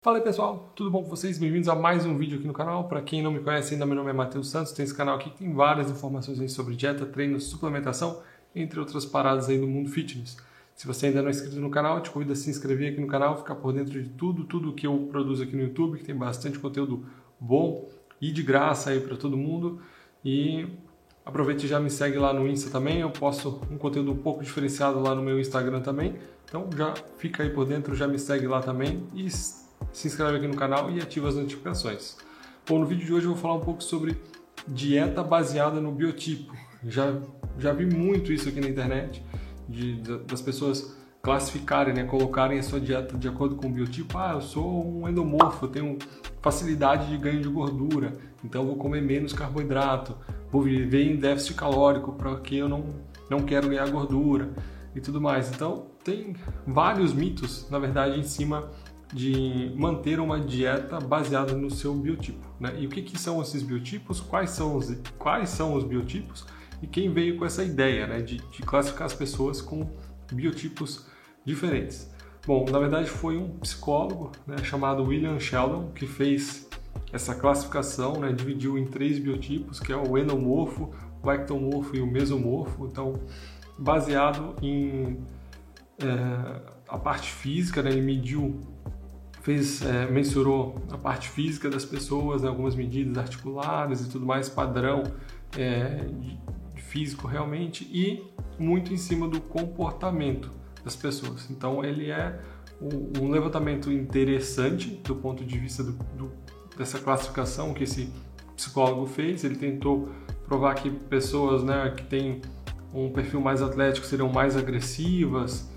Fala aí pessoal, tudo bom com vocês? Bem-vindos a mais um vídeo aqui no canal. Para quem não me conhece ainda, meu nome é Matheus Santos, tem esse canal aqui que tem várias informações sobre dieta, treino, suplementação, entre outras paradas aí do mundo fitness. Se você ainda não é inscrito no canal, te convido a se inscrever aqui no canal, ficar por dentro de tudo, tudo que eu produzo aqui no YouTube, que tem bastante conteúdo bom e de graça aí para todo mundo. E aproveite e já me segue lá no Insta também, eu posto um conteúdo um pouco diferenciado lá no meu Instagram também. Então já fica aí por dentro, já me segue lá também e se inscreve aqui no canal e ativa as notificações. Bom, no vídeo de hoje eu vou falar um pouco sobre dieta baseada no biotipo. Já, já vi muito isso aqui na internet, de, das pessoas classificarem, né, colocarem a sua dieta de acordo com o biotipo. Ah, eu sou um endomorfo, eu tenho facilidade de ganho de gordura, então vou comer menos carboidrato, vou viver em déficit calórico porque eu não, não quero ganhar gordura e tudo mais. Então, tem vários mitos, na verdade, em cima de manter uma dieta baseada no seu biotipo. Né? E o que, que, são esses biotipos? Quais são os, quais são os biotipos? E quem veio com essa ideia né, de, de classificar as pessoas com biotipos diferentes? Bom, na verdade foi um psicólogo né, chamado William Sheldon que fez essa classificação, né, dividiu em três biotipos, que é o endomorfo, o ectomorfo e o mesomorfo. Então, baseado em é, a parte física, né, ele mediu fez, é, mensurou a parte física das pessoas, né, algumas medidas articulares e tudo mais, padrão é, físico realmente, e muito em cima do comportamento das pessoas. Então ele é um levantamento interessante do ponto de vista do, do, dessa classificação que esse psicólogo fez. Ele tentou provar que pessoas né, que têm um perfil mais atlético seriam mais agressivas,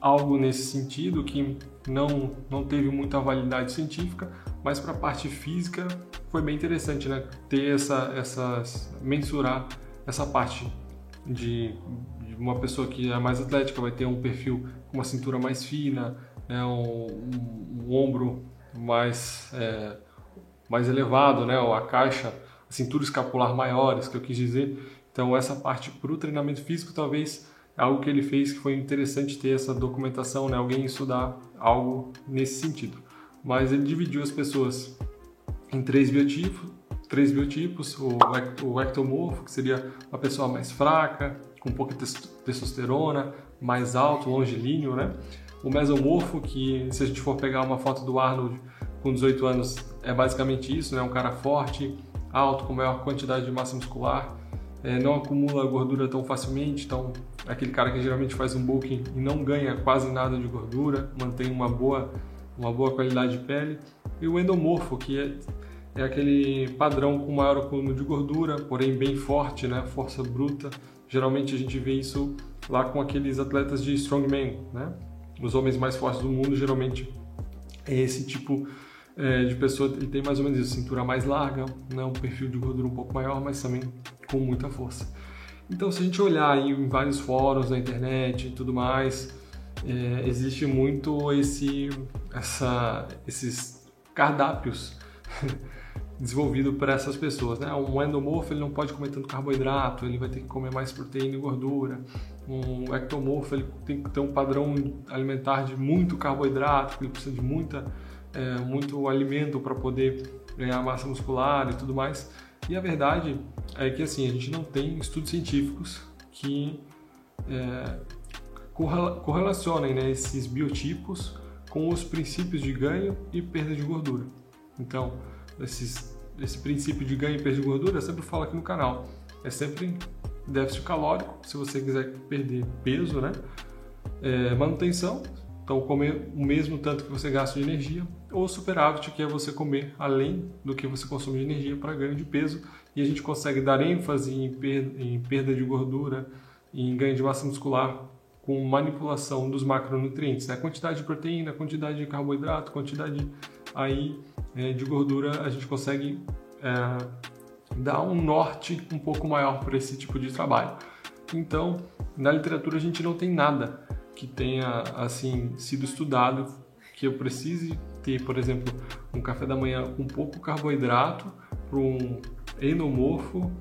algo nesse sentido que não, não teve muita validade científica, mas para a parte física foi bem interessante, né? Ter essa, essa mensurar essa parte de, de uma pessoa que é mais atlética vai ter um perfil com uma cintura mais fina, né? um, um, um ombro mais é, mais elevado, né? Ou a caixa, a cintura escapular maiores, que eu quis dizer. Então essa parte para o treinamento físico talvez algo que ele fez que foi interessante ter essa documentação, né? alguém estudar algo nesse sentido. Mas ele dividiu as pessoas em três biotipos, três biotipos, o, o ectomorfo, que seria uma pessoa mais fraca, com pouca testosterona, mais alto, longilíneo, né? O mesomorfo, que se a gente for pegar uma foto do Arnold com 18 anos, é basicamente isso, né? Um cara forte, alto, com maior quantidade de massa muscular, é, não acumula gordura tão facilmente, então aquele cara que geralmente faz um bulking e não ganha quase nada de gordura, mantém uma boa, uma boa qualidade de pele. E o endomorfo, que é, é aquele padrão com maior acúmulo de gordura, porém bem forte, né? força bruta. Geralmente a gente vê isso lá com aqueles atletas de strongman, né? Os homens mais fortes do mundo geralmente é esse tipo é, de pessoa, ele tem mais ou menos isso, cintura mais larga, né? um perfil de gordura um pouco maior, mas também com muita força. Então, se a gente olhar em vários fóruns na internet e tudo mais, é, existe muito esse, essa, esses cardápios desenvolvido para essas pessoas. Né? Um endomorfo ele não pode comer tanto carboidrato, ele vai ter que comer mais proteína e gordura. Um ectomorfo ele tem que ter um padrão alimentar de muito carboidrato, ele precisa de muita, é, muito alimento para poder ganhar massa muscular e tudo mais. E a verdade é que assim a gente não tem estudos científicos que é, correlacionem né, esses biotipos com os princípios de ganho e perda de gordura. Então, esses, esse princípio de ganho e perda de gordura, eu sempre falo aqui no canal, é sempre déficit calórico, se você quiser perder peso, né? É, manutenção, então, comer o mesmo tanto que você gasta de energia, ou superávit, que é você comer além do que você consome de energia para ganho de peso, e a gente consegue dar ênfase em perda, em perda de gordura, em ganho de massa muscular com manipulação dos macronutrientes, né? quantidade de proteína, quantidade de carboidrato, quantidade aí é, de gordura, a gente consegue é, dar um norte um pouco maior para esse tipo de trabalho. Então, na literatura a gente não tem nada que tenha assim sido estudado que eu precise ter, por exemplo, um café da manhã com pouco carboidrato para um endomorfo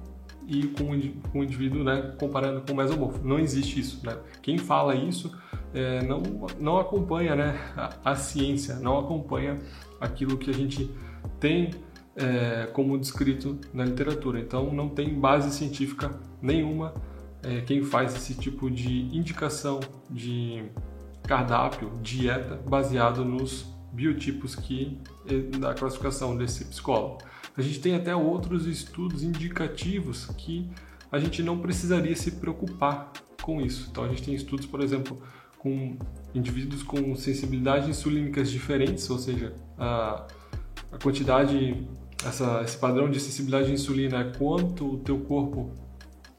e com, o indivíduo, né, comparando com o mesomorfo. Não existe isso, né? Quem fala isso é, não, não acompanha né, a, a, ciência, não acompanha aquilo que a gente tem é, como descrito na literatura. Então, não tem base científica nenhuma é, quem faz esse tipo de indicação de cardápio, dieta, baseado nos biotipos que é, da classificação desse psicólogo. A gente tem até outros estudos indicativos que a gente não precisaria se preocupar com isso. Então a gente tem estudos, por exemplo, com indivíduos com sensibilidades insulínicas diferentes, ou seja, a, a quantidade, essa, esse padrão de sensibilidade à insulina é quanto o teu corpo,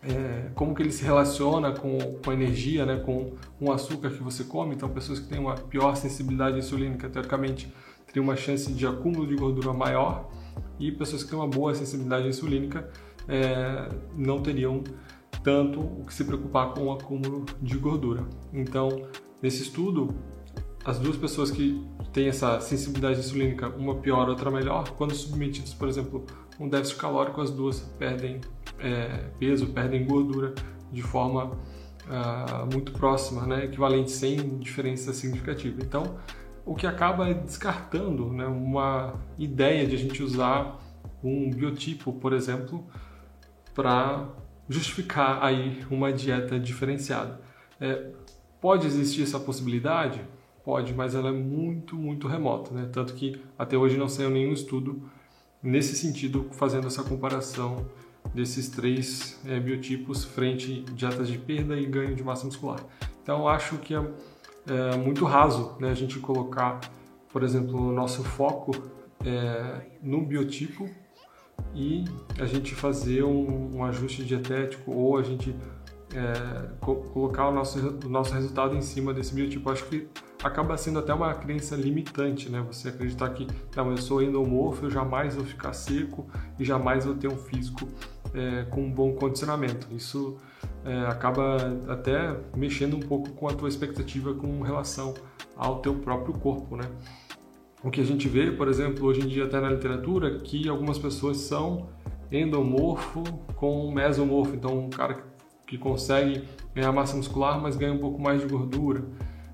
é, como que ele se relaciona com, com a energia, né, com o açúcar que você come. Então pessoas que têm uma pior sensibilidade insulínica, teoricamente, teriam uma chance de acúmulo de gordura maior e pessoas que têm uma boa sensibilidade insulínica é, não teriam tanto o que se preocupar com o acúmulo de gordura. Então, nesse estudo, as duas pessoas que têm essa sensibilidade insulínica, uma pior, outra melhor, quando submetidas, por exemplo, a um déficit calórico, as duas perdem é, peso, perdem gordura de forma ah, muito próxima, né, equivalente, sem diferença significativa. Então, o que acaba descartando né, uma ideia de a gente usar um biotipo, por exemplo, para justificar aí uma dieta diferenciada. É, pode existir essa possibilidade? Pode, mas ela é muito, muito remota, né? Tanto que até hoje não saiu nenhum estudo nesse sentido fazendo essa comparação desses três é, biotipos frente dietas de perda e ganho de massa muscular. Então acho que é, é muito raso né, a gente colocar, por exemplo, o nosso foco é, no biotipo e a gente fazer um, um ajuste dietético ou a gente é, co colocar o nosso, o nosso resultado em cima desse biotipo. Acho que acaba sendo até uma crença limitante, né? Você acreditar que, não, eu sou endomorfo, eu jamais vou ficar seco e jamais vou ter um físico é, com um bom condicionamento. Isso é, acaba até mexendo um pouco com a tua expectativa com relação ao teu próprio corpo, né? O que a gente vê, por exemplo, hoje em dia até na literatura, que algumas pessoas são endomorfo com mesomorfo, então um cara que consegue ganhar massa muscular, mas ganha um pouco mais de gordura.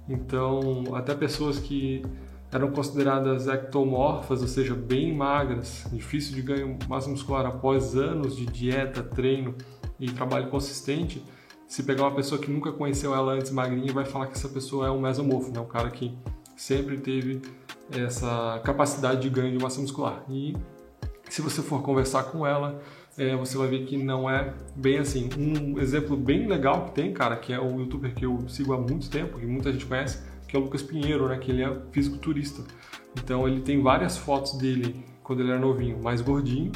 Então, até pessoas que eram consideradas ectomorfas, ou seja, bem magras, difícil de ganhar massa muscular após anos de dieta, treino e trabalho consistente, se pegar uma pessoa que nunca conheceu ela antes magrinha, vai falar que essa pessoa é um mesomorfo, né? um cara que sempre teve essa capacidade de ganho de massa muscular. E se você for conversar com ela, é, você vai ver que não é bem assim. Um exemplo bem legal que tem, cara, que é o youtuber que eu sigo há muito tempo, que muita gente conhece, que é o Lucas Pinheiro, né? Que ele é fisiculturista. Então ele tem várias fotos dele quando ele era novinho, mais gordinho,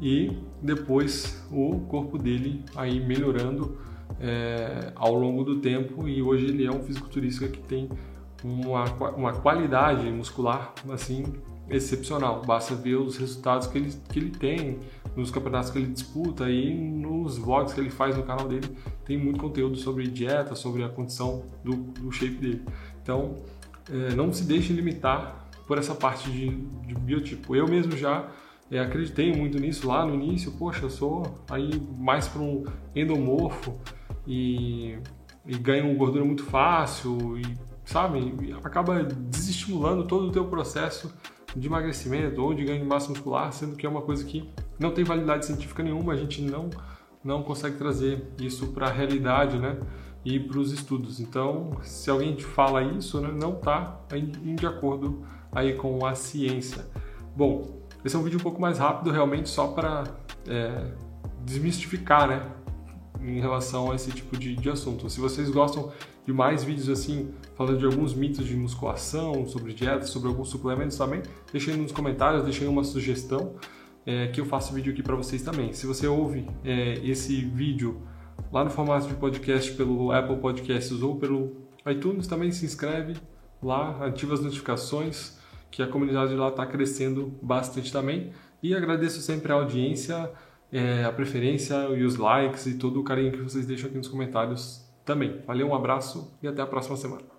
e depois o corpo dele aí melhorando é, ao longo do tempo. E hoje ele é um fisiculturista que tem uma, uma qualidade muscular assim excepcional. Basta ver os resultados que ele, que ele tem nos campeonatos que ele disputa e nos vlogs que ele faz no canal dele. Tem muito conteúdo sobre dieta, sobre a condição do, do shape dele. Então, é, não se deixe limitar por essa parte de, de biotipo. Eu mesmo já é, acreditei muito nisso lá no início. Poxa, eu sou aí mais para um endomorfo e, e ganho gordura muito fácil e sabe? Acaba desestimulando todo o teu processo de emagrecimento ou de ganho de massa muscular, sendo que é uma coisa que não tem validade científica nenhuma, a gente não não consegue trazer isso para a realidade, né? E para os estudos. Então, se alguém te fala isso, né, não está de acordo aí com a ciência. Bom, esse é um vídeo um pouco mais rápido, realmente só para é, desmistificar, né? Em relação a esse tipo de, de assunto. Se vocês gostam de mais vídeos assim, falando de alguns mitos de musculação, sobre dieta, sobre alguns suplementos também, deixe aí nos comentários, deixe aí uma sugestão é, que eu faço vídeo aqui para vocês também. Se você ouve é, esse vídeo lá no formato de podcast pelo Apple Podcasts ou pelo iTunes, também se inscreve lá, ativa as notificações, que a comunidade lá está crescendo bastante também. E agradeço sempre a audiência, é, a preferência e os likes e todo o carinho que vocês deixam aqui nos comentários também. Valeu, um abraço e até a próxima semana.